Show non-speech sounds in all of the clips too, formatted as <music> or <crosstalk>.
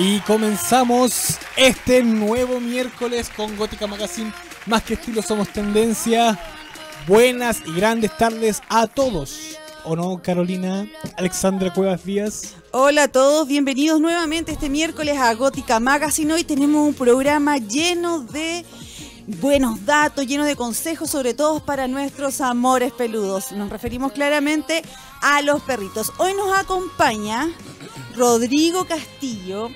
Y comenzamos este nuevo miércoles con Gótica Magazine. Más que estilo somos tendencia. Buenas y grandes tardes a todos. ¿O no, Carolina? Alexandra Cuevas Díaz. Hola a todos, bienvenidos nuevamente este miércoles a Gótica Magazine. Hoy tenemos un programa lleno de buenos datos, lleno de consejos, sobre todo para nuestros amores peludos. Nos referimos claramente a los perritos. Hoy nos acompaña Rodrigo Castillo,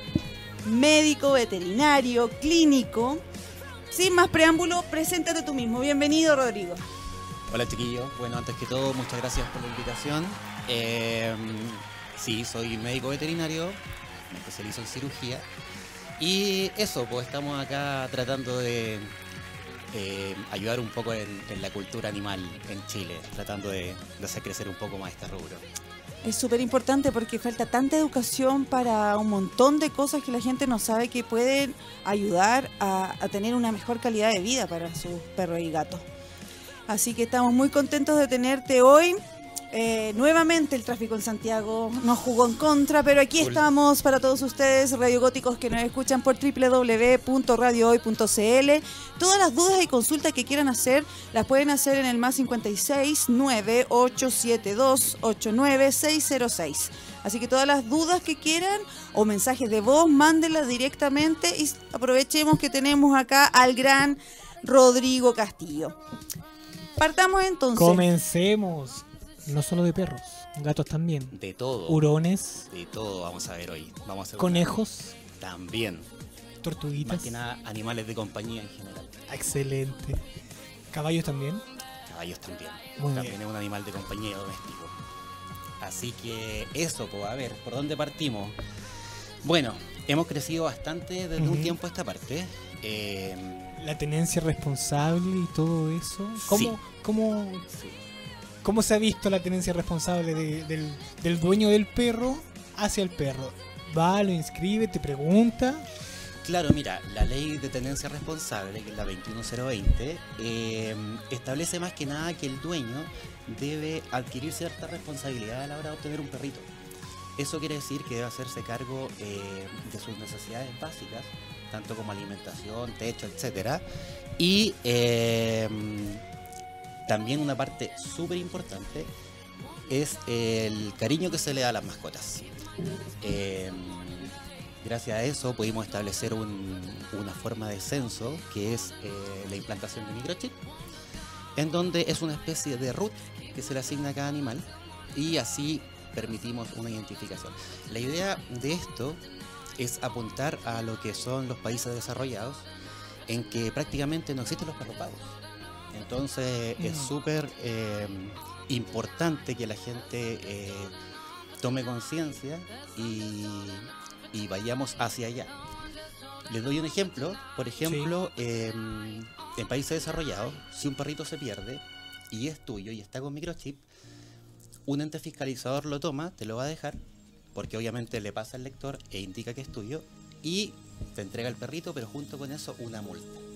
médico veterinario, clínico. Sin más preámbulo, preséntate tú mismo. Bienvenido, Rodrigo. Hola chiquillos, bueno antes que todo muchas gracias por la invitación. Eh, sí, soy médico veterinario, me especializo en cirugía y eso, pues estamos acá tratando de ayudar un poco en, la cultura animal en Chile, tratando de hacer crecer un poco más este rubro. Es súper importante porque falta tanta educación para un montón de cosas que la gente no sabe que pueden ayudar a, a tener una mejor calidad de vida para sus perros y gatos. Así que estamos muy contentos de tenerte hoy. Eh, nuevamente el tráfico en Santiago nos jugó en contra, pero aquí estamos para todos ustedes, radiogóticos que nos escuchan por www.radiohoy.cl. Todas las dudas y consultas que quieran hacer las pueden hacer en el más 56 9872 89606. Así que todas las dudas que quieran o mensajes de voz, mándenlas directamente y aprovechemos que tenemos acá al gran Rodrigo Castillo. Partamos entonces. Comencemos. No solo de perros, gatos también. De todo, Hurones, de todo vamos a ver hoy. Vamos a hacer conejos, una- también, tortuguitas. más que nada animales de compañía en general. Excelente. Caballos también. Caballos también. Muy también bien. es un animal de compañía doméstico. Así que eso, pues a ver, ¿por dónde partimos? Bueno, hemos crecido bastante desde un tiempo a esta parte. Eh, La tenencia responsable y todo eso. ¿Cómo, Sí. cómo, sí. Cómo se ha visto la tenencia responsable de- del, del dueño del perro hacia el perro? Va, lo inscribe, te pregunta. Claro, mira, la ley de tenencia responsable, que es la 21020, eh, establece más que nada que el dueño debe adquirir cierta responsabilidad a la hora de obtener un perrito. Eso quiere decir que debe hacerse cargo eh, de sus necesidades básicas, tanto como alimentación, techo, etc. Y eh, también una parte súper importante es el cariño que se le da a las mascotas. Eh, gracias a eso pudimos establecer un- una forma de censo que es eh, la implantación de microchip, en donde es una especie de root que se le asigna a cada animal y así permitimos una identificación. La idea de esto es apuntar a lo que son los países desarrollados, en que prácticamente no existen los perros pagos. Entonces es súper eh, importante que la gente eh, tome conciencia y, y vayamos hacia allá. Les doy un ejemplo. Por ejemplo, eh, en países desarrollados, si un perrito se pierde y es tuyo y está con microchip, un ente fiscalizador lo toma, te lo va a dejar, porque obviamente le pasa al lector e indica que es tuyo, y te entrega el perrito, pero junto con eso una multa.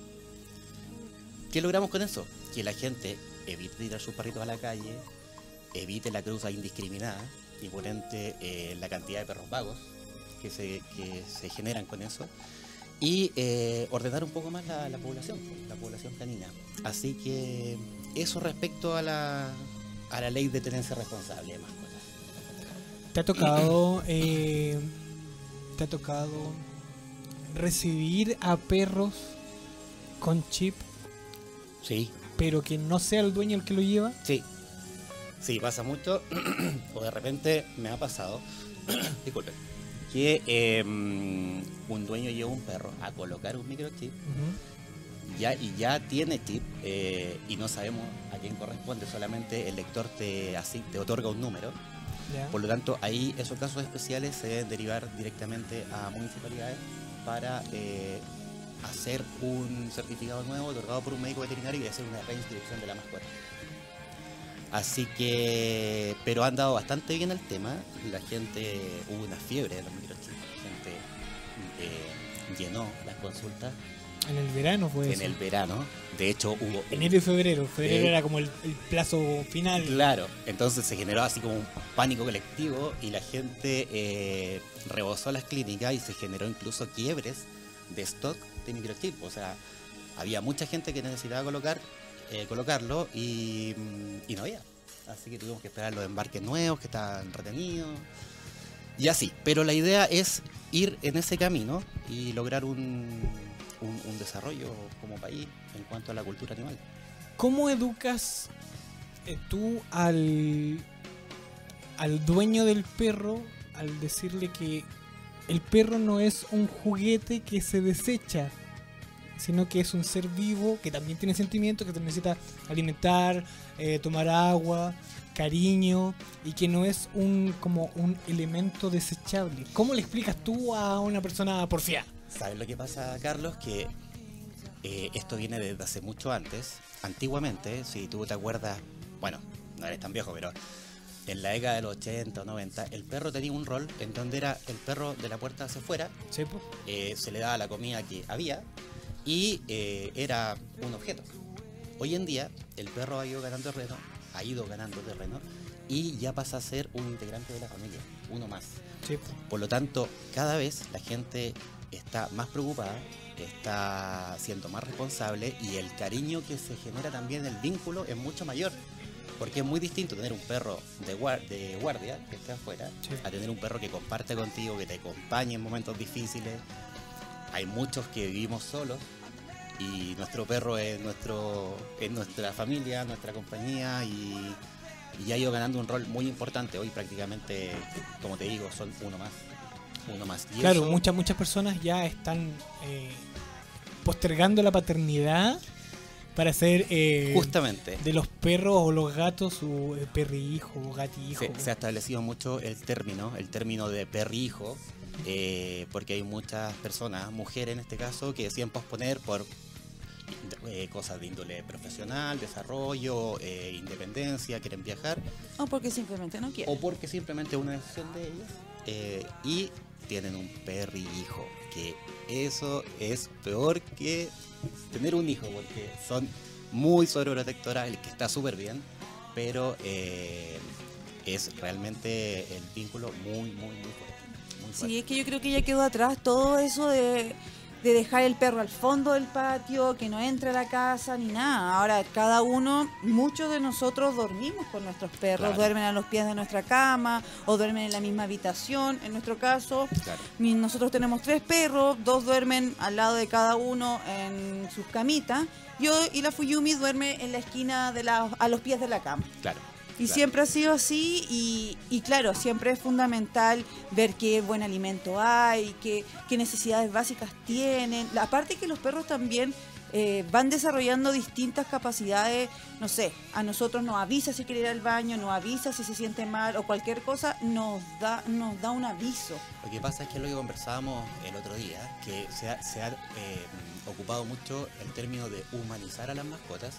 ¿Qué logramos con eso? Que la gente evite tirar sus perritos a la calle, evite la cruza indiscriminada y por eh, la cantidad de perros vagos que se, generan con eso y eh, ordenar un poco más la, la población, la población canina. Así que eso respecto a la, a la ley de tenencia responsable de mascotas. ¿Te ha tocado, <clears throat> eh, te ha tocado recibir a perros con chip, Sí, pero que no sea el dueño el que lo lleva? sí. Sí, pasa mucho. <clears throat> o de repente me ha pasado. <clears throat> disculpe. Que eh, un dueño lleva un perro a colocar un microchip Ujú. ya, y ya tiene chip eh, y no sabemos a quién corresponde, solamente el lector te, así, te otorga un número. Por lo tanto, ahí esos casos especiales se deben derivar directamente a municipalidades para eh, hacer un certificado nuevo otorgado por un médico veterinario y hacer una reinscripción de la mascota. Así que, pero han dado bastante bien el tema. La gente, hubo una fiebre de los microchips. La gente eh, llenó las consultas En el verano fue en eso. el verano. De hecho, hubo. Enero y febrero. Febrero Eh, era como el, el plazo final. Claro, entonces se generó así como un pánico colectivo y la gente eh, rebosó las clínicas y se generó incluso quiebres de stock de microchip. O sea, había mucha gente que necesitaba colocar eh, colocarlo y, no había. Así que tuvimos que esperar los embarques nuevos que estaban retenidos. Y así, pero la idea es ir en ese camino y lograr un, un- un desarrollo como país en cuanto a la cultura animal. ¿Cómo educas eh, tú al, al dueño del perro al decirle que el perro no es un juguete que se desecha, sino que es un ser vivo que también tiene sentimientos, que necesita alimentar, eh, tomar agua, cariño y que no es un como un elemento desechable? ¿Cómo le explicas tú a una persona porfiada? ¿Sabes lo que pasa, Carlos? Que eh, esto viene desde hace mucho antes. Antiguamente, si tú te acuerdas, bueno, no eres tan viejo, pero en la década de los 80 o 90, el perro tenía un rol en donde era el perro de la puerta hacia afuera, ¿Sí, po? eh, se le daba la comida que había y eh, era un objeto. Hoy en día, el perro ha ido ganando terreno, ha ido ganando terreno y ya pasa a ser un integrante de la familia, uno más. Sí, po. Por lo tanto, cada vez la gente está más preocupada, está siendo más responsable y el cariño que se genera también, el vínculo es mucho mayor. Porque es muy distinto tener un perro de, guar- de guardia que esté afuera Sí. a tener un perro que comparte contigo, que te acompañe en momentos difíciles. Hay muchos que vivimos solos y nuestro perro es, nuestro, es nuestra familia, nuestra compañía y, y ha ido ganando un rol muy importante. Hoy prácticamente, como te digo, son uno más. Uno más. Y Claro, eso- muchas muchas personas ya están eh, postergando la paternidad para ser eh, Justamente. de los perros o los gatos su eh, perrihijo o gatihijo. Se, se ha establecido mucho el término, el término de perrijo, eh, porque hay muchas personas, mujeres en este caso, que deciden posponer por eh, cosas de índole profesional, desarrollo, eh, independencia, quieren viajar, O porque simplemente no quiere. o porque simplemente es una decisión de ellas, eh, y tienen un perrihijo, que eso es peor que tener un hijo, porque son muy sobreprotectoras, el que está súper bien, pero eh, es realmente el vínculo muy, muy, muy fuerte. muy fuerte. Sí, es que yo creo que ya quedó atrás todo eso de, de dejar el perro al fondo del patio, que no entre a la casa ni nada. Ahora, cada uno, muchos de nosotros dormimos con nuestros perros, Claro. duermen a los pies de nuestra cama o duermen en la misma habitación. En nuestro caso, Claro. nosotros tenemos tres perros, dos duermen al lado de cada uno en sus camitas. Yo y la Fuyumi duerme en la esquina de la, a los pies de la cama. Claro. Y claro. siempre ha sido así y, y claro, siempre es fundamental ver qué buen alimento hay, qué, qué necesidades básicas tienen. Aparte que los perros también eh, van desarrollando distintas capacidades, no sé, a nosotros nos avisa si quiere ir al baño, nos avisa si se siente mal o cualquier cosa, nos da, nos da un aviso. Lo que pasa es que es lo que conversábamos el otro día, que se ha, eh, ocupado mucho el término de humanizar a las mascotas,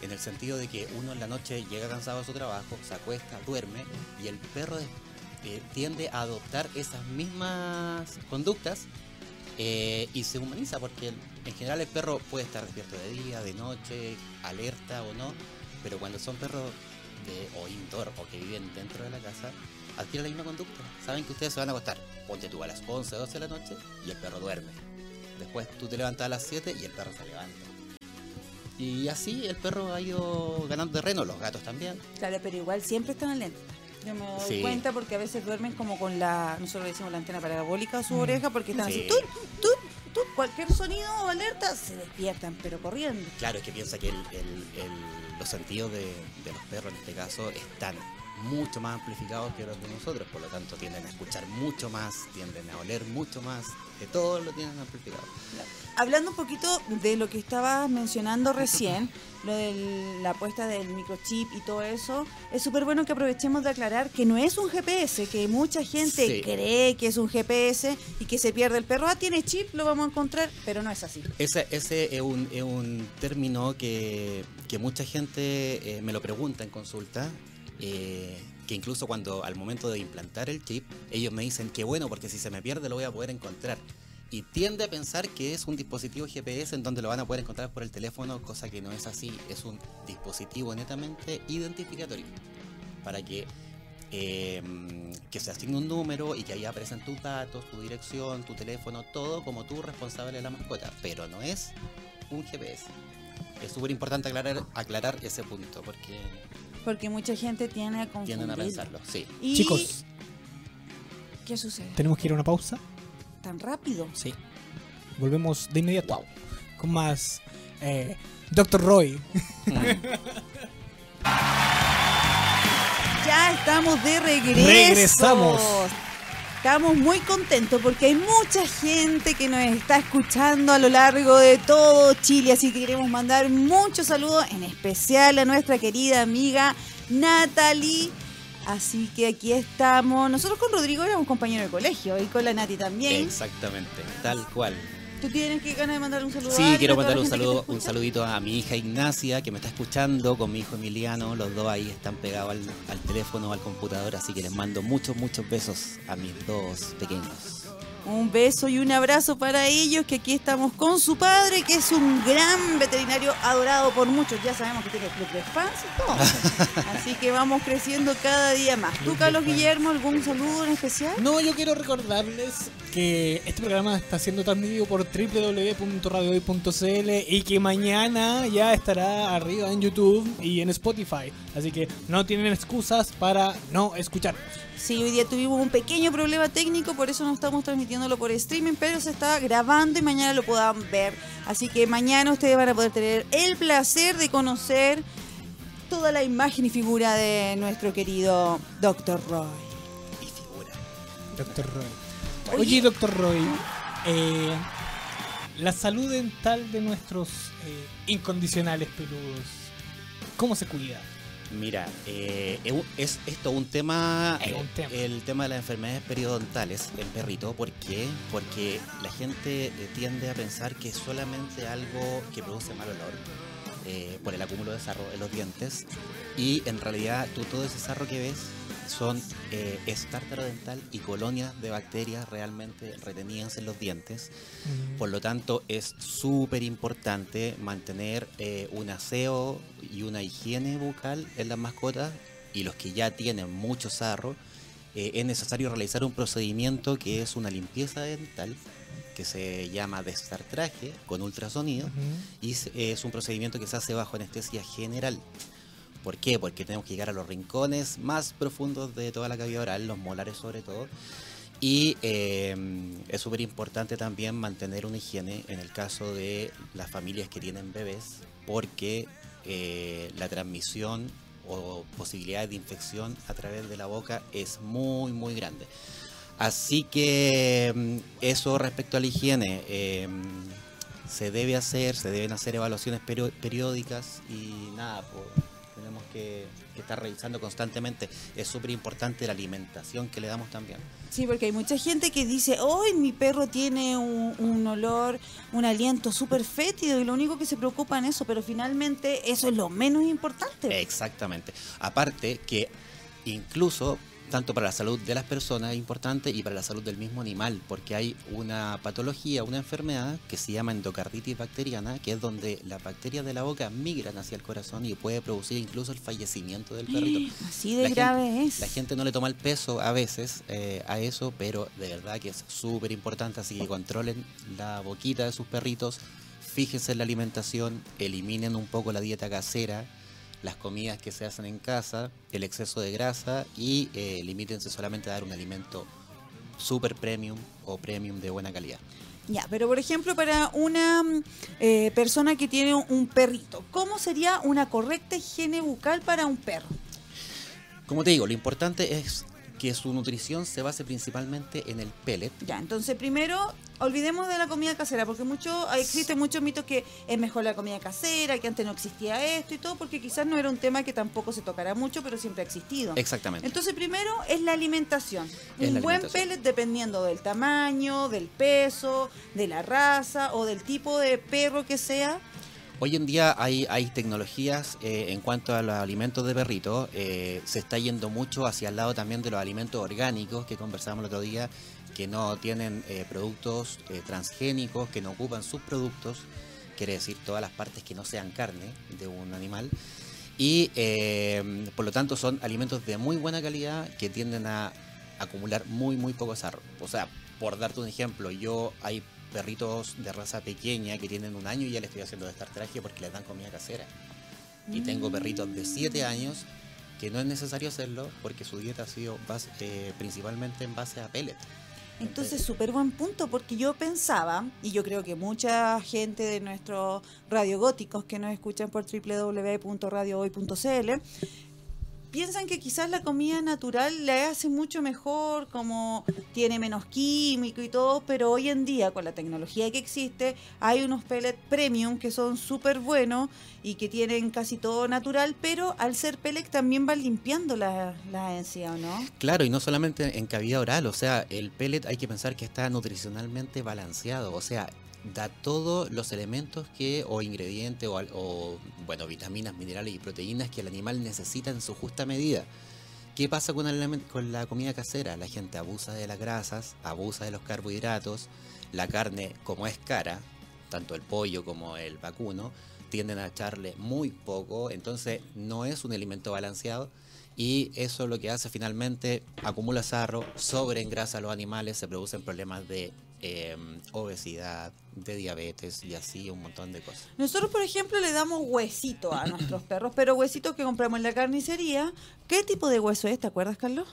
en el sentido de que uno en la noche llega cansado de su trabajo, se acuesta, duerme, y el perro eh, tiende a adoptar esas mismas conductas y se humaniza, porque en general el perro puede estar despierto de día, de noche, alerta o no, pero cuando son perros de, o indoor o que viven dentro de la casa, adquieren la misma conducta. Saben que ustedes se van a acostar, ponte tú a las 11, 12 de la noche y el perro duerme. Después tú te levantas a las 7 y el perro se levanta. Y así el perro ha ido ganando terreno, los gatos también. Claro, pero igual siempre están alerta. Yo me doy Sí. cuenta porque a veces duermen como con la, nosotros le decimos la antena parabólica a su Mm. oreja porque están Sí. así, tut, tut, cualquier sonido o alerta se despiertan, pero corriendo. Claro, es que piensa que el- el- el- los sentidos de, de los perros en este caso están mucho más amplificados que los de nosotros, por lo tanto tienden a escuchar mucho más, tienden a oler mucho más, de todo lo tienen amplificado. Hablando un poquito de lo que estabas mencionando recién, lo de la apuesta del microchip y todo eso, es súper bueno que aprovechemos de aclarar que no es un GPS, que mucha gente Sí. cree que es un GPS y que se pierde el perro. Ah, tiene chip, lo vamos a encontrar, pero no es así. Ese, ese es, un, es un término que, que mucha gente eh, me lo pregunta en consulta, eh, que incluso cuando al momento de implantar el chip, ellos me dicen que bueno, porque si se me pierde lo voy a poder encontrar. Y tiende a pensar que es un dispositivo GPS en donde lo van a poder encontrar por el teléfono, cosa que no es así, es un dispositivo netamente identificatorio para que eh, que se asigne un número y que ahí aparecen tus datos, tu dirección, tu teléfono, todo como tú responsable de la mascota, pero no es un GPS. Es súper importante aclarar, aclarar ese punto porque Porque mucha gente tiene a confundir. tienden a pensarlo, sí. Y- Chicos, ¿Qué sucede? tenemos que ir a una pausa. ¿Tan rápido? Sí. Volvemos de inmediato con más eh, Dr. Roy. <laughs> Ya estamos de regreso. Regresamos. Estamos muy contentos porque hay mucha gente que nos está escuchando a lo largo de todo Chile, así que queremos mandar muchos saludos, en especial a nuestra querida amiga Natalie. Así que aquí estamos. Nosotros con Rodrigo éramos compañeros de colegio y con la Nati también. Exactamente, tal cual. ¿Tú tienes que ganas de mandar un saludo? a Sí, quiero mandar un saludo, un saludito a mi hija Ignacia que me está escuchando con mi hijo Emiliano. Los dos ahí están pegados al, al teléfono, al computador, así que les mando muchos, muchos besos a mis dos pequeños. Un beso y un abrazo para ellos, que aquí estamos con su padre, que es un gran veterinario adorado por muchos. Ya sabemos que tiene club de fans y todo. <laughs> Así que vamos creciendo cada día más. ¿Tú, Carlos. Guillermo, algún saludo en especial? No, yo quiero recordarles que este programa está siendo transmitido por www.radiohoy.cl y que mañana ya estará arriba en YouTube y en Spotify. Así que no tienen excusas para no escucharnos. Sí, hoy día tuvimos un pequeño problema técnico, por eso no estamos transmitiéndolo por streaming, pero se está grabando y mañana lo puedan ver. Así que mañana ustedes van a poder tener el placer de conocer toda la imagen y figura de nuestro querido Dr. Roy. Y figura. Doctor Roy. Oye, doctor Roy, eh, la salud dental de nuestros eh, incondicionales peludos, ¿cómo se cuida? Mira, eh, es esto un tema, Es un tema. el tema de las enfermedades periodontales en perrito. ¿Por qué? Porque la gente eh, tiende a pensar que es solamente algo que produce mal olor eh, por el acúmulo de sarro en los dientes y en realidad tú todo ese sarro que ves son eh, es tártaro dental y colonias de bacterias realmente retenidas en los dientes. Por lo tanto, es súper importante mantener eh, un aseo y una higiene bucal en las mascotas y los que ya tienen mucho sarro, eh, es necesario realizar un procedimiento que es una limpieza dental que se llama destartraje con ultrasonido Ujú. y es- es un procedimiento que se hace bajo anestesia general. ¿Por qué? Porque tenemos que llegar a los rincones más profundos de toda la cavidad oral, los molares sobre todo. Y eh, es súper importante también mantener una higiene en el caso de las familias que tienen bebés, porque eh, la transmisión o posibilidades de infección a través de la boca es muy, muy grande. Así que mm, eso respecto a la higiene, eh, se debe hacer, se deben hacer evaluaciones periódicas y nada, pues, que, que estar revisando constantemente. Es súper importante la alimentación que le damos también. Sí, porque hay mucha gente que dice, hoy mi perro tiene un, un olor, un aliento súper fétido y lo único que se preocupa en eso, pero finalmente eso es lo menos importante. Exactamente. Aparte que incluso tanto para la salud de las personas es importante y para la salud del mismo animal, porque hay una patología, una enfermedad que se llama endocarditis bacteriana, que es donde las bacterias de la boca migran hacia el corazón y puede producir incluso el fallecimiento del perrito. <gasps> Así de La grave gente- es. La gente no le toma el peso a veces eh, a eso, pero de verdad que es súper importante, así que controlen la boquita de sus perritos, fíjense en la alimentación, eliminen un poco la dieta casera, las comidas que se hacen en casa, el exceso de grasa y eh, limítense solamente a dar un alimento super premium o premium de buena calidad. Ya, pero por ejemplo, para una eh, persona que tiene un perrito, ¿cómo sería una correcta higiene bucal para un perro? Como te digo, lo importante es que su nutrición se base principalmente en el pellet, Ya, entonces primero olvidemos de la comida casera, porque mucho, existen muchos mitos que es mejor la comida casera, que antes no existía esto y todo, porque quizás no era un tema que tampoco se tocará mucho, pero siempre ha existido. Exactamente. Entonces primero es la alimentación. Es un la buen alimentación. pellet dependiendo del tamaño, del peso, de la raza o del tipo de perro que sea. Hoy en día hay, hay tecnologías eh, en cuanto a los alimentos de perrito. eh, se está yendo mucho hacia el lado también de los alimentos orgánicos que conversábamos el otro día, que no tienen eh, productos eh, transgénicos, que no ocupan subproductos, quiere decir todas las partes que no sean carne de un animal. Y eh, por lo tanto son alimentos de muy buena calidad que tienden a acumular muy, muy poco sarro. O sea, por darte un ejemplo, yo hay perritos de raza pequeña que tienen un año y ya le estoy haciendo destartraje porque les dan comida casera. Y tengo perritos de 7 años que no es necesario hacerlo porque su dieta ha sido base- eh, principalmente en base a pellet. Entonces, súper buen punto, porque yo pensaba, y yo creo que mucha gente de nuestros radiogóticos que nos escuchan por www.radiohoy.cl piensan que quizás la comida natural le hace mucho mejor, como tiene menos químico y todo, pero hoy en día, con la tecnología que existe, hay unos pellets premium que son súper buenos y que tienen casi todo natural, pero al ser pellet también van limpiando la, la encía, ¿o no? Claro, y no solamente en cavidad oral, o sea, el pellet hay que pensar que está nutricionalmente balanceado, o sea, da todos los elementos que o ingredientes o, bueno, vitaminas, minerales y proteínas que el animal necesita en su justa medida. ¿Qué pasa con, el la comida casera? La gente abusa de las grasas, abusa de los carbohidratos, la carne como es cara, tanto el pollo como el vacuno, tienden a echarle muy poco, entonces no es un alimento balanceado y eso lo que hace finalmente acumula sarro, sobreengrasa a los animales, se producen problemas de eh, obesidad, de diabetes y así un montón de cosas. Nosotros, por ejemplo, le damos huesito a nuestros <clears throat> perros, pero huesitos que compramos en la carnicería. ¿Qué tipo de hueso es? ¿Te acuerdas, Carlos?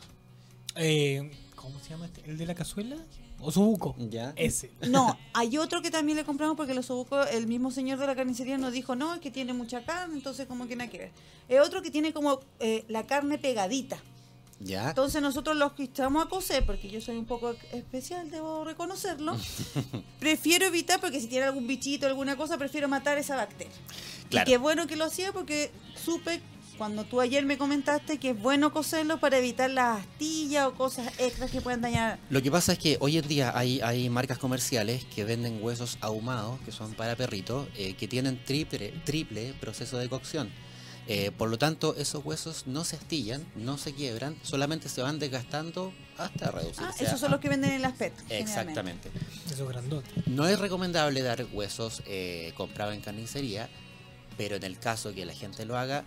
Eh, ¿Cómo se llama este? ¿El de la cazuela? ¿O subuco? ¿Ya? Ese. No, <laughs> hay otro que también le compramos porque los osobucos, el mismo señor de la carnicería nos dijo, no, es que tiene mucha carne, entonces como que nada que ver. Es otro que tiene como eh, la carne pegadita. ¿Ya? Entonces nosotros los que estamos a coser, porque yo soy un poco especial, debo reconocerlo, <laughs> prefiero evitar, porque si tiene algún bichito, alguna cosa, prefiero matar esa bacteria. Claro. Y qué bueno que lo hacía porque supe, cuando tú ayer me comentaste, que es bueno coserlo para evitar las astillas o cosas extras que puedan dañar. Lo que pasa es que hoy en día hay, hay marcas comerciales que venden huesos ahumados, que son para perritos, eh, que tienen triple, triple proceso de cocción. Eh, por lo tanto, esos huesos no se astillan, no se quiebran, solamente se van desgastando hasta reducirse. Ah, esos son a- los que venden en las PET. Exactamente. Eso grandote. No es recomendable dar huesos eh, comprados en carnicería, pero en el caso que la gente lo haga,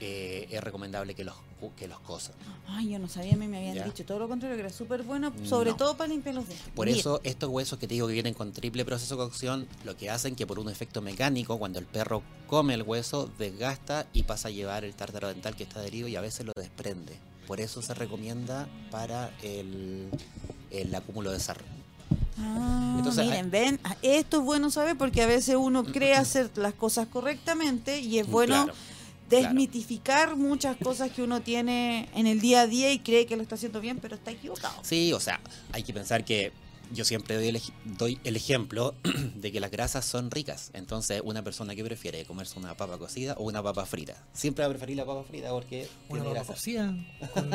eh, es recomendable que los, que los cosan. Ay, yo no sabía, a mí me habían Ya. dicho todo lo contrario, que era súper bueno, sobre No. todo para limpiar los dientes. Por eso estos huesos que te digo que vienen con triple proceso de cocción, lo que hacen que por un efecto mecánico, cuando el perro come el hueso, desgasta y pasa a llevar el tártaro dental que está adherido y a veces lo desprende. Por eso se recomienda para el, el acúmulo de sarro. Ah, Entonces, miren, ven, esto es bueno saber porque a veces uno cree hacer las cosas correctamente y es bueno Claro. Desmitificar muchas cosas que uno tiene en el día a día y cree que lo está haciendo bien, pero está equivocado. Sí, o sea, hay que pensar que yo siempre doy el, ej- doy el ejemplo <clears throat> de que las grasas son ricas. Entonces, una persona que prefiere comerse una papa cocida o una papa frita. Siempre va a preferir la papa frita porque Una tiene papa grasa. cocida con,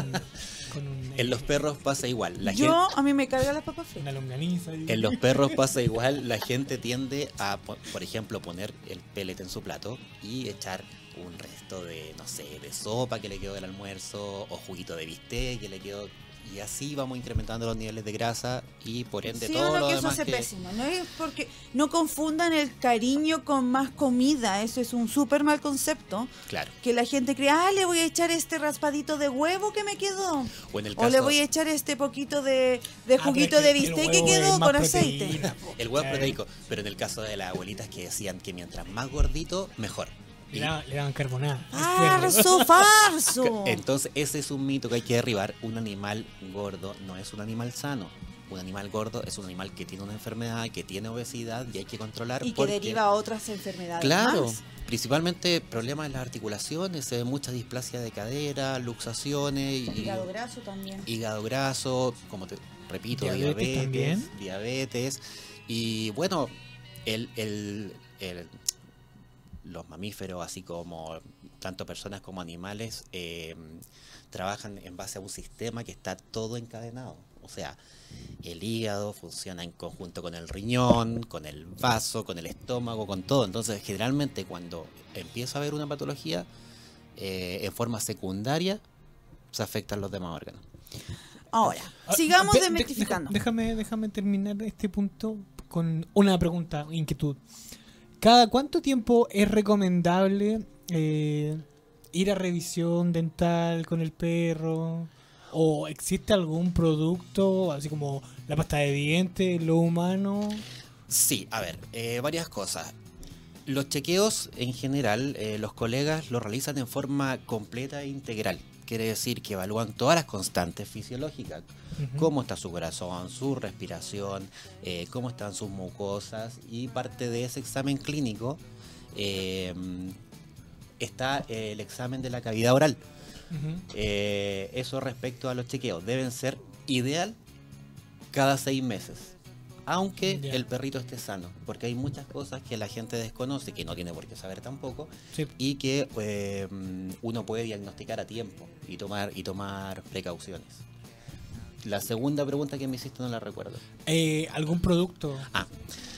con un, <laughs> En los perros pasa igual. La Yo, gente- a mí me carga las papas una fritas. longaniza. y- En los perros <laughs> pasa igual, la gente tiende a, po- por ejemplo, poner el pellet en su plato y echar un resto de, no sé, de sopa que le quedó del almuerzo o juguito de bistec que le quedó y así vamos incrementando los niveles de grasa y por ende Sí, todo lo que eso demás hace que... pésimo. No es porque no confundan el cariño con más comida. Eso es un súper mal concepto. Claro. Que la gente cree, ah, le voy a echar este raspadito de huevo que me quedó. O en el O caso, le voy a echar este poquito de, de Ah, juguito de bistec que quedó con aceite. proteína, el huevo es proteico, pero en el caso de las abuelitas que decían que mientras más gordito, mejor. Le Y- daban, le daban carbonada. ¡Farso, farso! <laughs> Entonces, ese es un mito que hay que derribar. Un animal gordo no es un animal sano. Un animal gordo es un animal que tiene una enfermedad, que tiene obesidad y hay que controlar. Y que porque- deriva a otras enfermedades. Claro, más. principalmente problemas en las articulaciones, se ve mucha displasia de cadera, luxaciones y Hígado graso también. hígado graso, como te repito, Diabetes diabetes, también. diabetes. Y bueno, el, el- el- los mamíferos, así como tanto personas como animales, eh, trabajan en base a un sistema que está todo encadenado. O sea, el hígado funciona en conjunto con el riñón, con el vaso, con el estómago, con todo. Entonces, generalmente cuando empieza a haber una patología, eh, en forma secundaria, se afectan los demás órganos. Ahora, Ah, sigamos de- de- desmitificando. déjame, déjame terminar este punto con una pregunta, inquietud. ¿Cada cuánto tiempo es recomendable eh, ir a revisión dental con el perro? ¿O existe algún producto, así como la pasta de dientes, lo humano? Sí, a ver, eh, varias cosas. Los chequeos en general, eh, los colegas los realizan en forma completa e integral. Quiere decir que evalúan todas las constantes fisiológicas, cómo está su corazón, su respiración, eh, cómo están sus mucosas. Y parte de ese examen clínico eh, está el examen de la cavidad oral. Eh, eso respecto a los chequeos, deben ser ideal cada seis meses. Aunque el perrito esté sano, porque hay muchas cosas que la gente desconoce, que no tiene por qué saber tampoco, Sí. y que eh, uno puede diagnosticar a tiempo y tomar, y tomar precauciones. La segunda pregunta que me hiciste no la recuerdo. Eh, ¿Algún producto? Ah,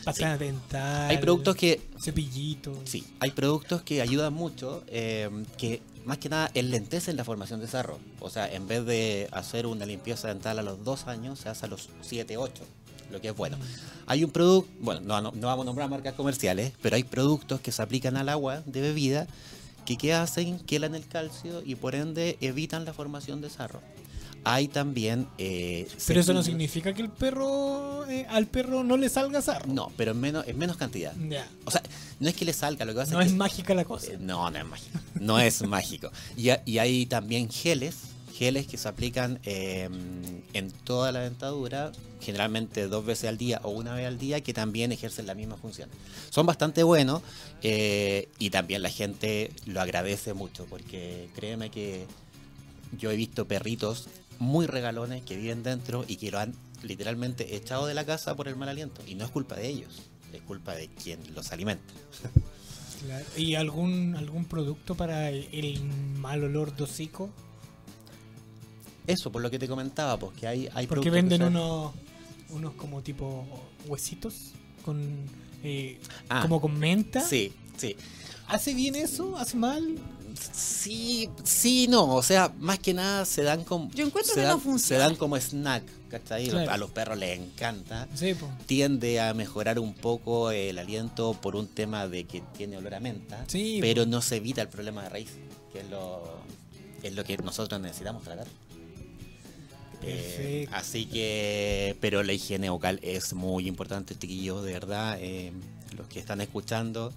Pasta dental. hay productos que Cepillitos. Sí, hay productos que ayudan mucho, eh, que más que nada enlentecen la formación de sarro. O sea, en vez de hacer una limpieza dental a los dos años, se hace a los 7, 8, lo que es bueno. Hay un producto, bueno, no, no, no vamos a nombrar marcas comerciales, pero hay productos que se aplican al agua de bebida que, que hacen que en el calcio y por ende evitan la formación de sarro. Hay también... eh, Pero eso no significa que el perro, eh, al perro no le salga sarro. No, pero en menos, en menos cantidad. Ya. O sea, no es que le salga, lo que pasa No es es que... mágica la cosa. Eh, No, no es mágico. No es <laughs> mágico. Y, y hay también geles, geles que se aplican eh, en toda la dentadura, generalmente dos veces al día o una vez al día, que también ejercen la misma función. Son bastante buenos eh, y también la gente lo agradece mucho, porque créeme que yo he visto perritos muy regalones que viven dentro y que lo han literalmente echado de la casa por el mal aliento. Y no es culpa de ellos, es culpa de quien los alimenta. ¿Y algún algún producto para el, el mal olor de hocico? Eso, por lo que te comentaba, pues que hay, hay Porque productos venden que unos unos como tipo huesitos con eh, Ah, como con menta. Sí, sí. ¿Hace bien eso? ¿Hace mal? Sí, sí, no. O sea, más que nada se dan como. Yo encuentro se que dan, no funciona. Se dan como snack, ¿cachai? Claro. A los perros les encanta. Sí. Tiende a mejorar un poco el aliento por un tema de que tiene olor a menta. Sí, pero no se evita el problema de raíz, que es lo, es lo que nosotros necesitamos tratar. Eh, Perfecto. así que, pero la higiene vocal es muy importante, chiquillos, de verdad. eh, los que están escuchando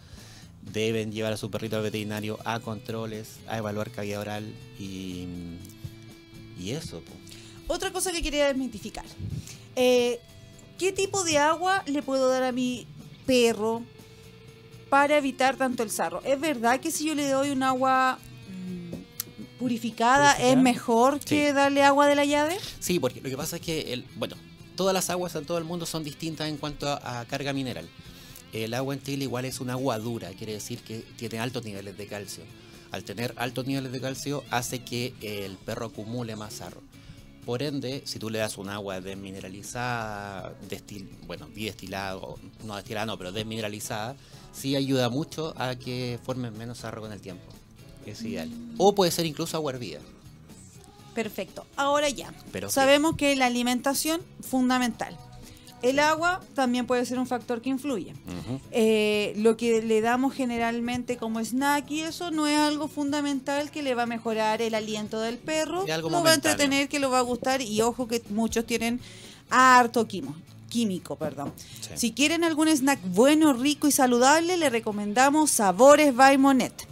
deben llevar a su perrito al veterinario a controles, a evaluar cavidad oral y, y eso. Otra cosa que quería desmitificar. Eh, ¿Qué tipo de agua le puedo dar a mi perro para evitar tanto el sarro? ¿Es verdad que si yo le doy un agua purificada, Purificada. es mejor que darle agua de la llave? Sí, porque lo que pasa es que, el, bueno, todas las aguas en todo el mundo son distintas en cuanto a, a carga mineral. El agua en Chile igual es una agua dura, quiere decir que tiene altos niveles de calcio. Al tener altos niveles de calcio hace que el perro acumule más sarro. Por ende, si tú le das un agua desmineralizada, destil, bueno, bidestilado, no destilada no, pero desmineralizada, sí ayuda mucho a que formen menos sarro con el tiempo. Es ideal. O puede ser incluso agua hervida. Perfecto. Ahora ya. Pero. Sabemos que la alimentación fundamental. El agua también puede ser un factor que influye. Eh, lo que le damos generalmente como snack y eso no es algo fundamental que le va a mejorar el aliento del perro, algo lo va a entretener, que lo va a gustar y ojo que muchos tienen harto quimo, químico, perdón. Sí. Si quieren algún snack bueno, rico y saludable, le recomendamos Sabores by Monet.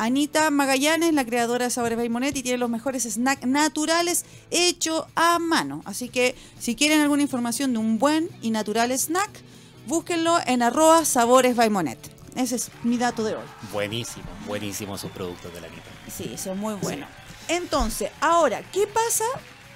Anita Magallanes, la creadora de Sabores by Monet, y tiene los mejores snacks naturales hechos a mano. Así que si quieren alguna información de un buen y natural snack, búsquenlo en arroba Sabores by Monet. Ese es mi dato de hoy. Buenísimo, buenísimo sus productos de la Anita. Sí, son muy buenos. Entonces, ahora, ¿qué pasa?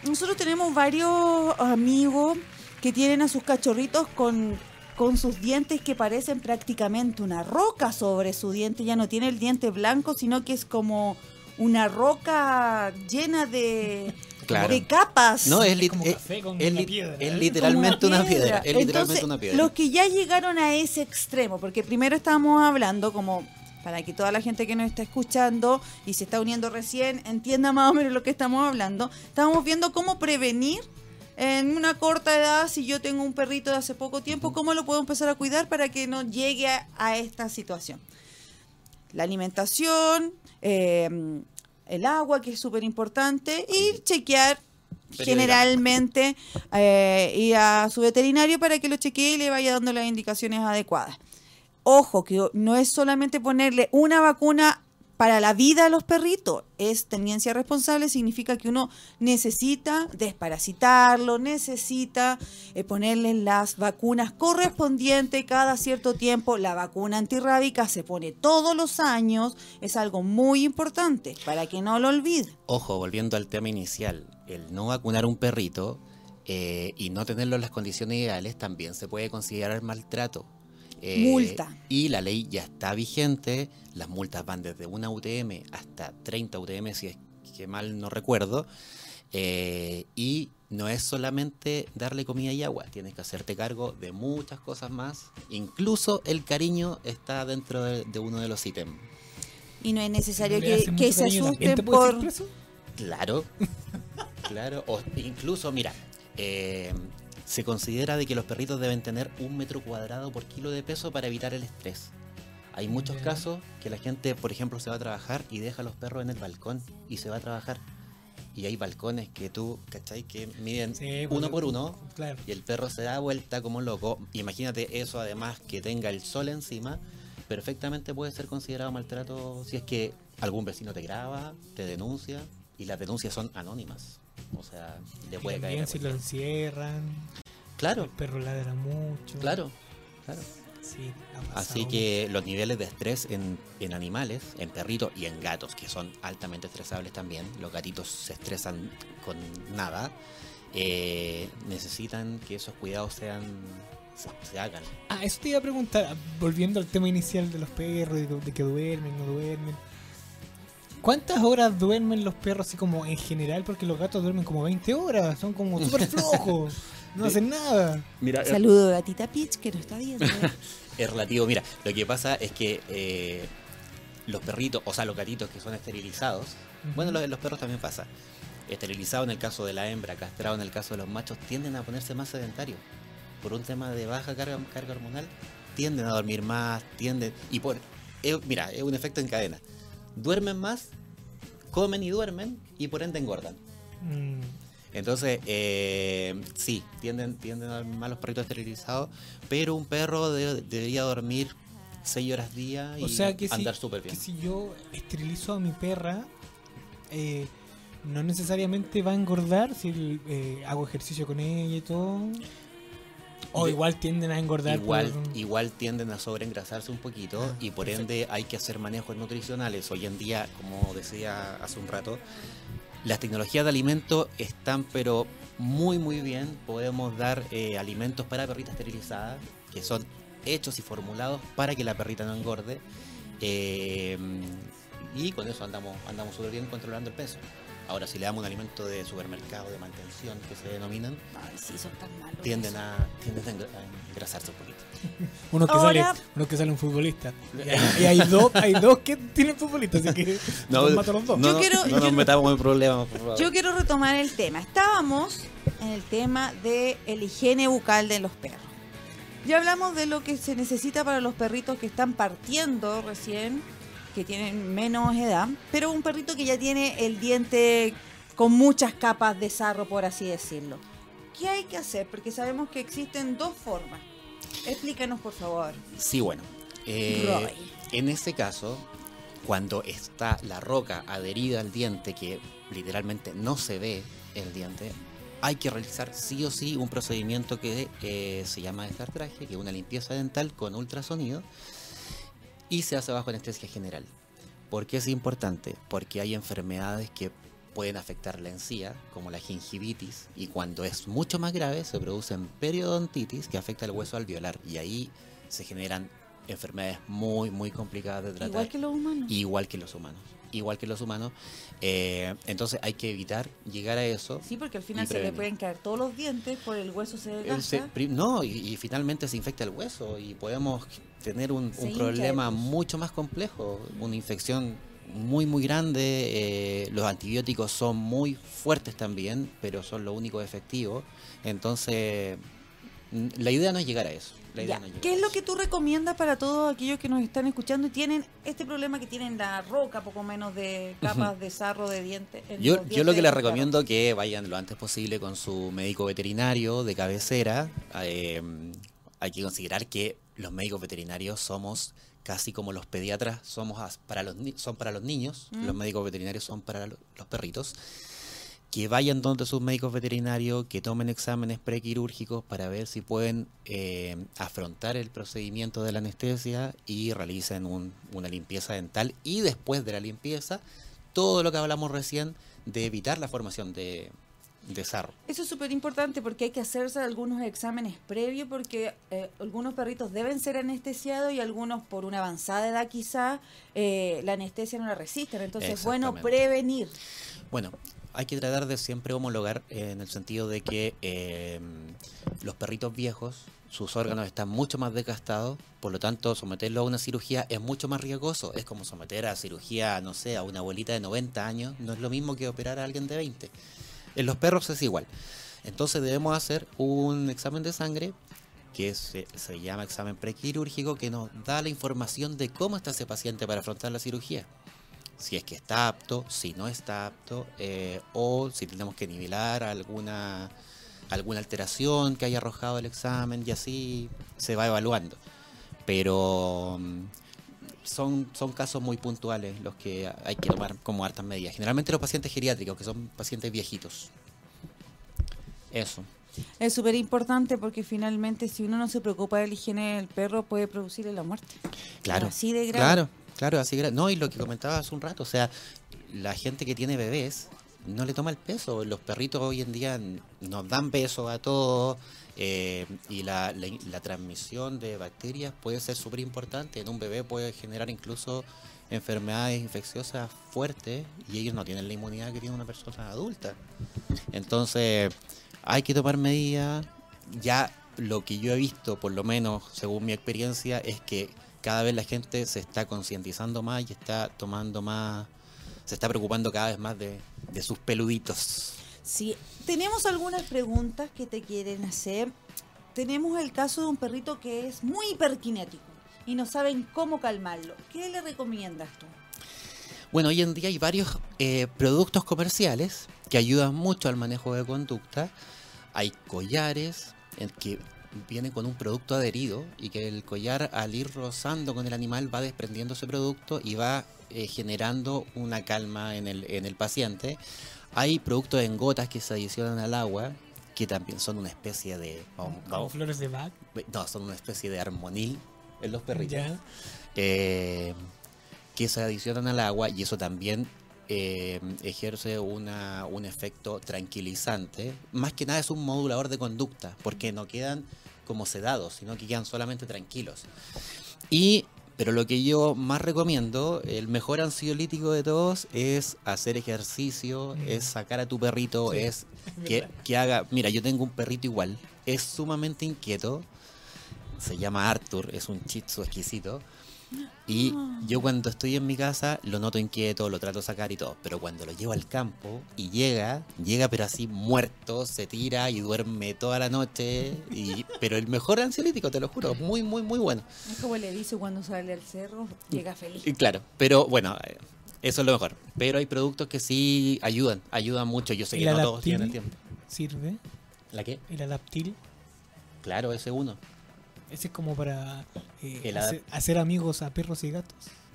Nosotros tenemos varios amigos que tienen a sus cachorritos con, con sus dientes que parecen prácticamente una roca sobre su diente. Ya no tiene el diente blanco, sino que es como una roca llena de, <laughs> Claro. de capas. No, es, como es- café con es una piedra, es ¿eh? literalmente una piedra. Es literalmente Entonces, una piedra. Los que ya llegaron a ese extremo, porque primero estábamos hablando como para que toda la gente que nos está escuchando y se está uniendo recién entienda más o menos lo que estamos hablando. Estamos viendo cómo prevenir en una corta edad, si yo tengo un perrito de hace poco tiempo, cómo lo puedo empezar a cuidar para que no llegue a, a esta situación. La alimentación, eh, el agua, que es súper importante, y chequear generalmente eh, ir a su veterinario para que lo chequee y le vaya dando las indicaciones adecuadas. Ojo, que no es solamente ponerle una vacuna para la vida a los perritos, es tenencia responsable, significa que uno necesita desparasitarlo, necesita eh, ponerle las vacunas correspondientes cada cierto tiempo. La vacuna antirrábica se pone todos los años, es algo muy importante para que no lo olvide. Ojo, volviendo al tema inicial, el no vacunar un perrito eh, y no tenerlo en las condiciones ideales también se puede considerar maltrato. Eh, Multa. Y la ley ya está vigente, las multas van desde una UTM hasta 30 UTM, si es que mal no recuerdo. eh, y no es solamente darle comida y agua, tienes que hacerte cargo de muchas cosas más. Incluso el cariño está dentro de, de uno de los ítems. Y no es necesario que, que se cariño, ¿también asusten por... Claro, <laughs> claro. O incluso, mira, eh, se considera de que los perritos deben tener un metro cuadrado por kilo de peso para evitar el estrés. Hay muchos casos que la gente, por ejemplo, se va a trabajar y deja a los perros en el balcón y se va a trabajar. Y hay balcones que tú, ¿cachai? Que miden Sí, uno pues, por uno Claro. y el perro se da vuelta como un loco. Imagínate eso, además que tenga el sol encima, perfectamente puede ser considerado maltrato si es que algún vecino te graba, te denuncia y las denuncias son anónimas. O sea, le puede caer. si lo cualquiera. Encierran, el Claro, perro ladra mucho. claro, claro. Sí, Así que los niveles de estrés en, en animales, en perritos y en gatos, que son altamente estresables también, los gatitos se estresan con nada, eh, necesitan que esos cuidados sean se, se hagan. Ah, eso te iba a preguntar, volviendo al tema inicial de los perros, de, de que duermen, no duermen. ¿Cuántas horas duermen los perros así como en general? Porque los gatos duermen como 20 horas, son como <laughs> súper flojos, no hacen nada. Mira, Saludo a Tita Peach que no está viendo. <laughs> es relativo. Mira, lo que pasa es que eh, los perritos, o sea, los gatitos que son esterilizados, bueno, los, los perros también pasa. Esterilizado en el caso de la hembra, castrado en el caso de los machos, tienden a ponerse más sedentarios. Por un tema de baja carga, carga hormonal, tienden a dormir más, tienden. Y por. eh, mira, es un efecto en cadena. Duermen más, comen y duermen, y por ende engordan. Mm, Entonces, eh, sí, tienden, tienden a más los perritos esterilizados, pero un perro de- debería dormir 6 horas día y o sea que si, andar súper que bien. si yo esterilizo a mi perra, eh, no necesariamente va a engordar si eh, hago ejercicio con ella y todo. O Yo- igual tienden a engordar. Igual, por- igual tienden a sobreengrasarse un poquito Ah, y por perfecto. ende hay que hacer manejos nutricionales. Hoy en día, como decía hace un rato, las tecnologías de alimentos están pero muy muy bien. Podemos dar eh, alimentos para perrita esterilizada que son hechos y formulados para que la perrita no engorde. Eh, y con eso andamos andamos súper bien controlando el peso. Ahora, si le damos un alimento de supermercado, de mantención, que se denominan, Ay, sí, son tan malos. tienden a, tienden a engr- a engrasarse un poquito. <laughs> Uno que, Ahora- sale, uno que sale un futbolista. Y hay, y hay dos, hay dos que tienen futbolistas, así que <laughs> los mato a los dos. no, Yo no, quiero- no yo- nos metamos en problemas, por favor. Yo quiero retomar el tema. Estábamos en el tema de el higiene bucal de los perros. Ya hablamos de lo que se necesita para los perritos que están partiendo recién, que tienen menos edad, pero un perrito que ya tiene el diente con muchas capas de sarro, por así decirlo. ¿Qué hay que hacer? Porque sabemos que existen dos formas. Explícanos, por favor. Sí, bueno. eh, en ese caso, cuando está la roca adherida al diente, que literalmente no se ve el diente, hay que realizar sí o sí un procedimiento que eh, se llama destartraje, que es una limpieza dental con ultrasonido, y se hace bajo anestesia general. ¿Por qué es importante? Porque hay enfermedades que pueden afectar la encía, como la gingivitis, y cuando es mucho más grave se producen periodontitis que afecta el hueso alveolar, y ahí se generan enfermedades muy, muy complicadas de tratar. Igual que los humanos. Igual que los humanos. igual que los humanos. Eh, entonces hay que evitar llegar a eso. Sí, porque al final se le pueden caer todos los dientes, por el hueso se desgasta. no, y, y finalmente se infecta el hueso y podemos tener un, un problema mucho más complejo, una infección muy muy grande. eh, los antibióticos son muy fuertes también, pero son lo único efectivo. Entonces, la idea no es llegar a eso. Ya, no es ¿Qué es lo que tú recomiendas para todos aquellos que nos están escuchando y tienen este problema que tienen la roca, poco menos de <laughs> capas de sarro de dientes? en Yo, yo lo que les recomiendo que vayan lo antes posible con su médico veterinario de cabecera. Eh, hay que considerar que los médicos veterinarios somos casi como los pediatras somos para los son para los niños, Mm. los médicos veterinarios son para lo- los perritos. Que vayan donde sus médicos veterinarios, que tomen exámenes prequirúrgicos para ver si pueden eh, afrontar el procedimiento de la anestesia y realicen un- una limpieza dental. Y después de la limpieza, todo lo que hablamos recién de evitar la formación de, de sarro. Eso es súper importante porque hay que hacerse algunos exámenes previos porque eh, algunos perritos deben ser anestesiados y algunos por una avanzada edad quizá eh, la anestesia no la resisten. Entonces es bueno prevenir. Bueno, hay que tratar de siempre homologar eh, en el sentido de que eh, los perritos viejos, sus órganos están mucho más desgastados, por lo tanto someterlo a una cirugía es mucho más riesgoso. Es como someter a cirugía, no sé, a una abuelita de 90 años, no es lo mismo que operar a alguien de 20. En los perros es igual. Entonces debemos hacer un examen de sangre que se, llama examen prequirúrgico que nos da la información de cómo está ese paciente para afrontar la cirugía si es que está apto, si no está apto, eh, o si tenemos que nivelar alguna, alguna alteración que haya arrojado el examen y así se va evaluando. Pero mm, son, son casos muy puntuales los que hay que tomar como hartas medidas. Generalmente los pacientes geriátricos, que son pacientes viejitos. Eso. Es súper importante porque finalmente si uno no se preocupa de la higiene del perro puede producirle la muerte. Claro. Así de grave. Claro, claro, así gra- No, y lo que comentaba hace un rato, o sea, la gente que tiene bebés no le toma el peso. Los perritos hoy en día nos dan peso a todos eh, y la, la, la transmisión de bacterias puede ser súper importante. En un bebé puede generar incluso enfermedades infecciosas fuertes y ellos no tienen la inmunidad que tiene una persona adulta. Entonces, hay que tomar medidas. Ya lo que yo he visto, por lo menos según mi experiencia, es que cada vez la gente se está concientizando más y está tomando más, se está preocupando cada vez más de, de sus peluditos. Sí, tenemos algunas preguntas que te quieren hacer. Tenemos el caso de un perrito que es muy hiperkinético y no saben cómo calmarlo. ¿Qué le recomiendas tú? Bueno, hoy en día hay varios eh, productos comerciales que ayudan mucho al manejo de conducta. Hay collares en que vienen con un producto adherido y que el collar al ir rozando con el animal va desprendiendo ese producto y va eh, generando una calma en el, en el paciente. Hay productos en gotas que se adicionan al agua que también son una especie de... vamos- flores de Bach. no, son una especie de armonil en los perritos eh, que se adicionan al agua y eso también eh, ejerce una, un efecto tranquilizante. Más que nada es un modulador de conducta, porque no quedan como sedados, sino que quedan solamente tranquilos. Y, pero lo que yo más recomiendo, el mejor ansiolítico de todos, es hacer ejercicio, Mm. es sacar a tu perrito, Sí, es <laughs> que, que haga... Mira, yo tengo un perrito igual, es sumamente inquieto, se llama Arthur, es un shih tzu exquisito. Y Ah. yo cuando estoy en mi casa lo noto inquieto, lo trato de sacar y todo. Pero cuando lo llevo al campo y llega, llega pero así muerto, se tira y duerme toda la noche. Y, <laughs> pero el mejor ansiolítico, te lo juro, muy, muy, muy bueno. Es como le dice cuando sale al cerro, llega feliz. Y claro, pero bueno, eh, eso es lo mejor. Pero hay productos que sí ayudan, ayudan mucho. Yo sé que ¿El no todos tienen el tiempo. ¿Sirve? ¿La qué? El adaptil. Claro, ese uno. Ese es como para eh, El hacer, hacer amigos a perros y gatos.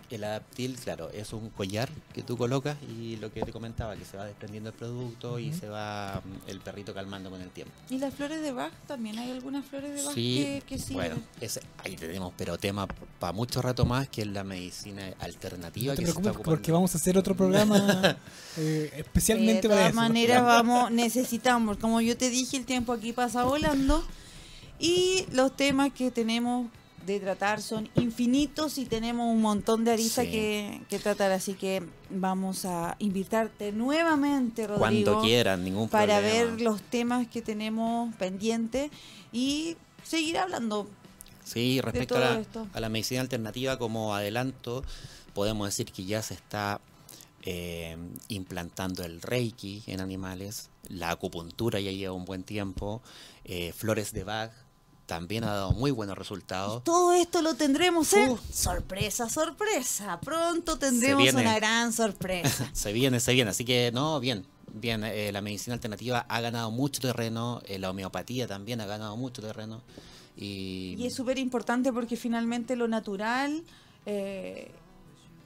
El adaptil, claro, es un collar que tú colocas y lo que te comentaba, que se va desprendiendo el producto y se va mm, el perrito calmando con el tiempo. ¿Y las flores de Bach? ¿También hay algunas flores de Bach Sí, que, que sirven? bueno, ese, ahí tenemos, pero tema para mucho rato más, que es la medicina alternativa No te que se está preocupes ocupando. porque vamos a hacer otro programa <laughs> eh, especialmente de para todas eso. maneras <laughs> vamos, necesitamos, como yo te dije, el tiempo aquí pasa volando y los temas que tenemos de tratar son infinitos y tenemos un montón de aristas Sí. que, que tratar, así que vamos a invitarte nuevamente, Rodrigo, Cuando quieran, ningún para problema. ver los temas que tenemos pendientes y seguir hablando. Sí, respecto todo a la, esto. a la medicina alternativa, como adelanto, podemos decir que ya se está eh, implantando el reiki en animales, la acupuntura ya lleva un buen tiempo, eh, flores de Bach también ha dado muy buenos resultados. Todo esto lo tendremos en Uh. sorpresa, sorpresa. Pronto tendremos una gran sorpresa. <laughs> Se viene, se viene, así que no, bien, bien, eh, la medicina alternativa ha ganado mucho terreno, eh, la homeopatía también ha ganado mucho terreno. Y, Y es súper importante porque finalmente lo natural eh,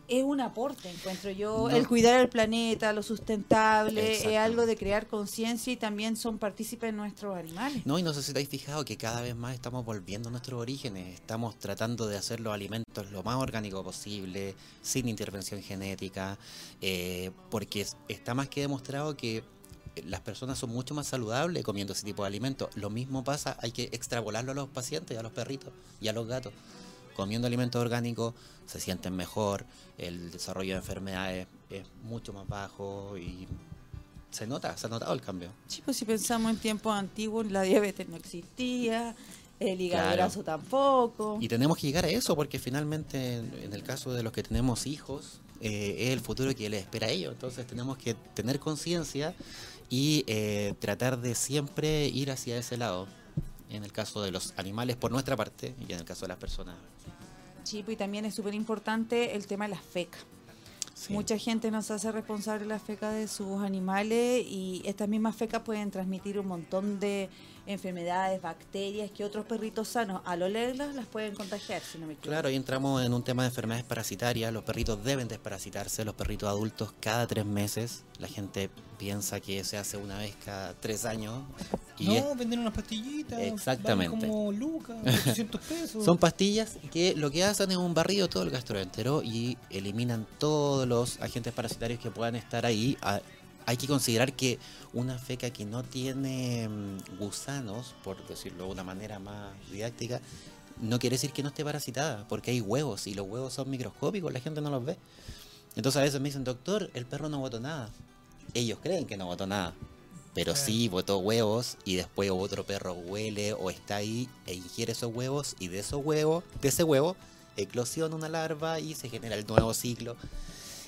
es un aporte, encuentro yo. No. El cuidar el planeta, lo sustentable, es algo de crear conciencia y también son partícipes nuestros animales. No, y no sé si te habéis fijado que cada vez más estamos volviendo a nuestros orígenes, estamos tratando de hacer los alimentos lo más orgánico posible, sin intervención genética, eh, porque es- está más que demostrado que las personas son mucho más saludables comiendo ese tipo de alimentos. Lo mismo pasa, hay que extrapolarlo a los pacientes, a los perritos y a los gatos. Comiendo alimentos orgánicos se sienten mejor, el desarrollo de enfermedades es mucho más bajo y se nota, se ha notado el cambio. Sí, pues si pensamos en tiempos antiguos, la diabetes no existía, el hígado Claro. graso tampoco. Y tenemos que llegar a eso porque finalmente en en el caso de los que tenemos hijos eh, es el futuro que les espera a ellos. Entonces tenemos que tener conciencia y eh, tratar de siempre ir hacia ese lado. En el caso de los animales por nuestra parte y en el caso de las personas. Sí, pues y también es súper importante el tema de las fecas. sí. Mucha gente nos hace responsable de la feca de sus animales y estas mismas fecas pueden transmitir un montón de enfermedades, bacterias que otros perritos sanos al olerlas las pueden contagiar, si no me equivoco. Claro, ahí entramos en un tema de enfermedades parasitarias. Los perritos deben desparasitarse, los perritos adultos cada tres meses. La gente piensa que se hace una vez cada tres años. Y no, es- venden unas pastillitas. Exactamente. como lucas, 800 pesos. Son pastillas que lo que hacen es un barrido todo el gastroentero y eliminan todos los agentes parasitarios que puedan estar ahí. Ah, Hay que considerar que una feca que no tiene mm, gusanos, por decirlo de una manera más didáctica, no quiere decir que no esté parasitada, porque hay huevos y los huevos son microscópicos, la gente no los ve. Entonces a veces me dicen, doctor, el perro no botó nada. Ellos creen que no botó nada, pero sí botó huevos y después otro perro huele o está ahí e ingiere esos huevos y de esos huevos, de ese huevo, eclosiona una larva y se genera el nuevo ciclo.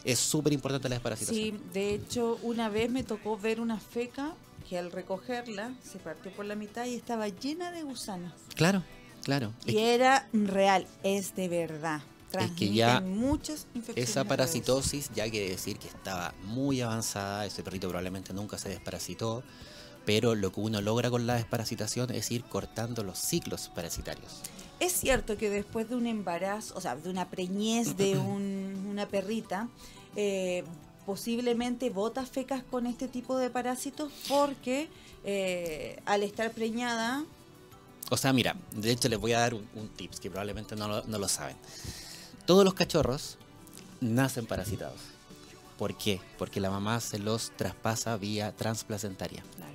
Es súper importante la desparasitación. Sí, de hecho, una vez me tocó ver una feca que al recogerla se partió por la mitad y estaba llena de gusanos. Claro, claro. Es Y que era real, es de verdad. Es que ya Transmiten muchas infecciones. esa parasitosis ya quiere decir que estaba muy avanzada, ese perrito probablemente nunca se desparasitó, pero lo que uno logra con la desparasitación es ir cortando los ciclos parasitarios. Es cierto que después de un embarazo, o sea, de una preñez de <clears throat> un- una perrita, eh, posiblemente bota fecas con este tipo de parásitos porque eh, al estar preñada, O sea, mira, de hecho les voy a dar un, un tips que probablemente no lo, no lo saben. Todos los cachorros nacen parasitados. ¿Por qué? Porque la mamá se los traspasa vía transplacentaria. claro,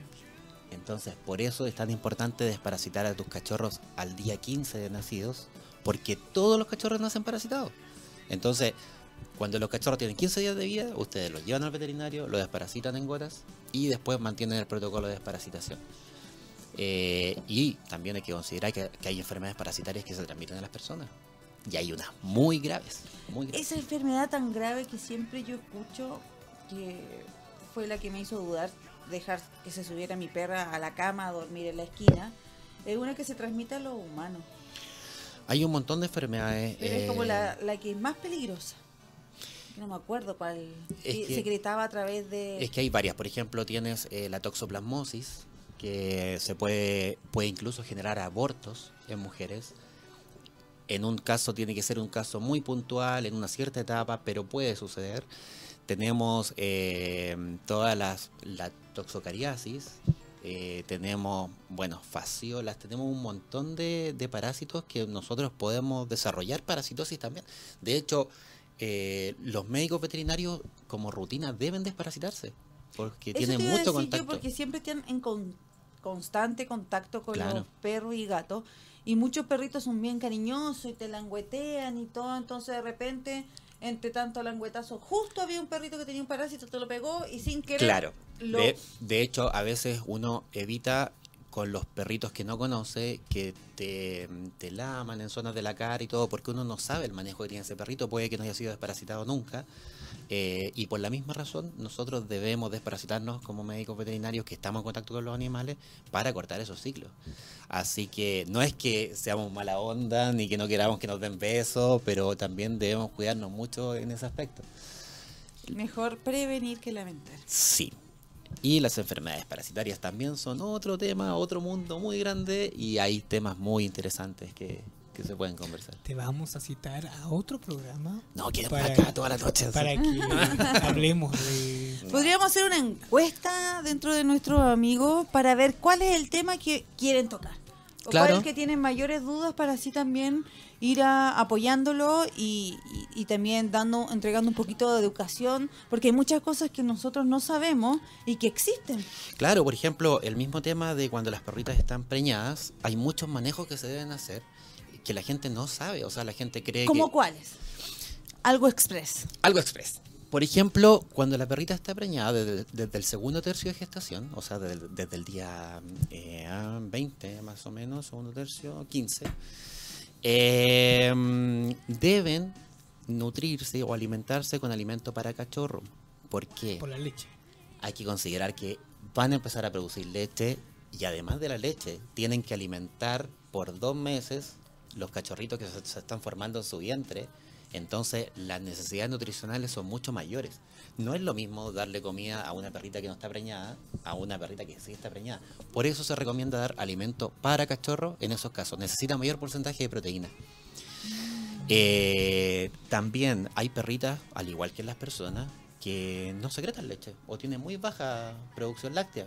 Entonces, por eso es tan importante desparasitar a tus cachorros al día 15 de nacidos, porque todos los cachorros nacen parasitados. Entonces, cuando los cachorros tienen 15 días de vida, ustedes los llevan al veterinario, los desparasitan en gotas y después mantienen el protocolo de desparasitación. Eh, y también hay que considerar que, que hay enfermedades parasitarias que se transmiten a las personas. Y hay unas muy graves. Muy graves. esa enfermedad tan grave que siempre yo escucho, que fue la que me hizo dudar dejar que se subiera mi perra a la cama a dormir en la esquina, es una que se transmite a los humanos. Hay un montón de enfermedades. Pero es como eh, la, la que es más peligrosa. No me acuerdo cuál. Es que que- secretaba a través de. Es que hay varias. Por ejemplo, tienes eh, la toxoplasmosis, que se puede, puede incluso generar abortos en mujeres. En un caso tiene que ser un caso muy puntual, en una cierta etapa, pero puede suceder. Tenemos eh, todas las la toxocariasis, eh, tenemos, bueno, fasciolas, tenemos un montón de, de parásitos que nosotros podemos desarrollar parasitosis también. De hecho, eh, los médicos veterinarios como rutina deben desparasitarse, porque Eso tienen te iba a mucho decir yo, contacto. porque siempre están en con- constante contacto con Claro. los perros y gatos. Y muchos perritos son bien cariñosos y te languetean y todo. Entonces de repente, entre tanto languetazo, justo había un perrito que tenía un parásito, te lo pegó y sin querer... Claro. lo- De, de hecho, a veces uno evita con los perritos que no conoce que te, te laman en zonas de la cara y todo, porque uno no sabe el manejo que tiene ese perrito, puede que no haya sido desparasitado nunca. eh, y por la misma razón, nosotros debemos desparasitarnos como médicos veterinarios que estamos en contacto con los animales para cortar esos ciclos. Así que no es que seamos mala onda ni que no queramos que nos den besos, pero también debemos cuidarnos mucho en ese aspecto. Mejor prevenir que lamentar. Sí. Y las enfermedades parasitarias también son otro tema, otro mundo muy grande y hay temas muy interesantes que, que se pueden conversar. Te vamos a citar a otro programa No, quiero Para- para acá toda la noche. para que <laughs> hablemos de... Podríamos hacer una encuesta dentro de nuestros amigos para ver cuál es el tema que quieren tocar. O cuál Claro. es el que tienen mayores dudas para así también ir a- apoyándolo y, y- y también dando, entregando un poquito de educación, porque hay muchas cosas que nosotros no sabemos y que existen. Claro, por ejemplo, el mismo tema de cuando las perritas están preñadas, hay muchos manejos que se deben hacer que la gente no sabe. O sea, la gente cree ¿Cómo que... cuáles? Algo express. Algo express. Por ejemplo, cuando la perrita está preñada desde, desde el segundo tercio de gestación, o sea, desde, desde el día eh, 20 más o menos, segundo tercio, 15, eh, deben nutrirse o alimentarse con alimento para cachorro. ¿Por qué? Por la leche. Hay que considerar que van a empezar a producir leche y además de la leche, tienen que alimentar por dos meses los cachorritos que se, se están formando en su vientre. Entonces, las necesidades nutricionales son mucho mayores. No es lo mismo darle comida a una perrita que no está preñada a una perrita que sí está preñada. Por eso se recomienda dar alimento para cachorro en esos casos. Necesita mayor porcentaje de proteína. Eh, también hay perritas, al igual que las personas, que no secretan leche o tienen muy baja producción láctea.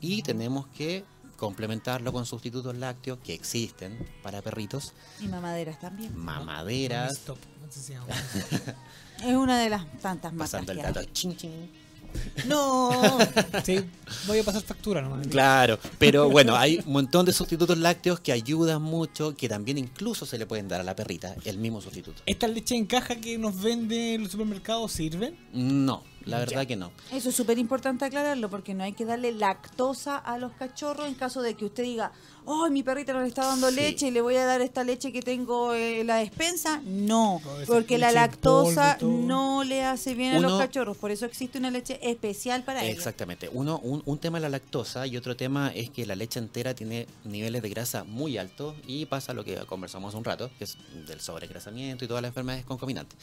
Y tenemos que complementarlo con sustitutos lácteos que existen para perritos, Y mamaderas también. mamaderas. No <laughs> Es una de las tantas matas pasando el dato. Chin, chin. <laughs> No. Sí, voy a pasar factura nomás. Claro, pero <laughs> bueno, hay un montón de sustitutos lácteos que ayudan mucho, que también incluso se le pueden dar a la perrita, el mismo sustituto. ¿Esta leche en caja que nos vende en los supermercados sirven? No, la Ya. verdad que no. Eso es súper importante aclararlo porque no hay que darle lactosa a los cachorros en caso de que usted diga, oh, mi perrita no le está dando Sí. leche y le voy a dar esta leche que tengo en la despensa. No, porque la lactosa polvo no le hace bien a los cachorros. Por eso existe una leche especial para ellos. Exactamente. Uno, un, un tema es la lactosa y otro tema es que la leche entera tiene niveles de grasa muy altos y pasa lo que conversamos hace un rato, que es del sobregrasamiento y todas las enfermedades concomitantes.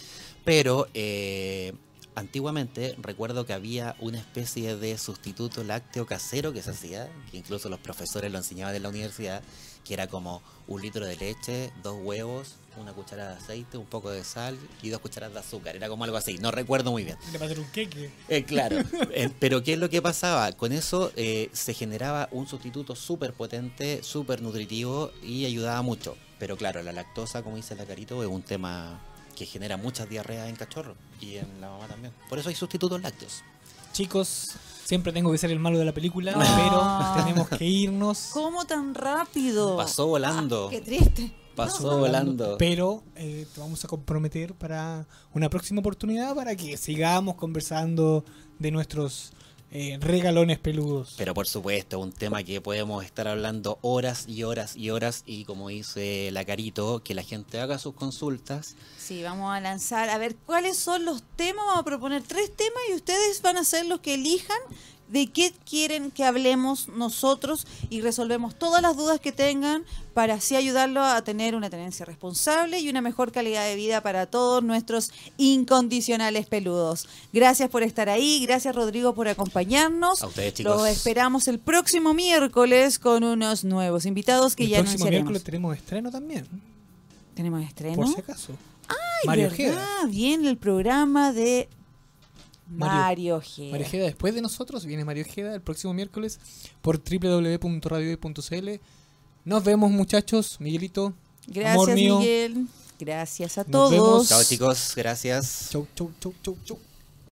Pero eh, antiguamente recuerdo que había una especie de sustituto lácteo casero que se hacía, que incluso los profesores lo enseñaban en la universidad, que era como un litro de leche, dos huevos, una cucharada de aceite, un poco de sal y dos cucharadas de azúcar. Era como algo así, no recuerdo muy bien. Le un queque. Eh, claro, <laughs> Eh, pero ¿qué es lo que pasaba? Con eso eh, se generaba un sustituto súper potente, súper nutritivo y ayudaba mucho. Pero claro, la lactosa, como dice la Carito, es un tema que genera muchas diarreas en cachorro y en la mamá también. Por eso hay sustitutos lácteos. Chicos, siempre tengo que ser el malo de la película, Ah. pero tenemos que irnos. ¿Cómo tan rápido? Pasó volando, Qué triste. pasó volando. Pero eh, te vamos a comprometer para una próxima oportunidad para que sigamos conversando de nuestros eh, regalones peludos. Pero por supuesto, un tema que podemos estar hablando horas y horas y horas y como dice la Carito, que la gente haga sus consultas. Sí, vamos a lanzar, a ver cuáles son los temas, vamos a proponer tres temas y ustedes van a ser los que elijan de qué quieren que hablemos nosotros y resolvemos todas las dudas que tengan para así ayudarlos a tener una tenencia responsable y una mejor calidad de vida para todos nuestros incondicionales peludos. Gracias por estar ahí, gracias Rodrigo por acompañarnos. A ustedes, chicos. Los esperamos el próximo miércoles con unos nuevos invitados que el ya próximo anunciaremos. miércoles tenemos estreno también, Tenemos estreno. por si acaso. Ay, Mario ¿verdad? Ojeda. Bien, el programa de Mario- Mario Ojeda. Mario Ojeda después de nosotros, viene Mario Ojeda el próximo miércoles por www.radiohoy.cl. Nos vemos muchachos, Miguelito. amor Gracias, mío. Miguel. Gracias a Nos todos. vemos. Chao chicos, gracias. Chau, chau, chau, chau, chau.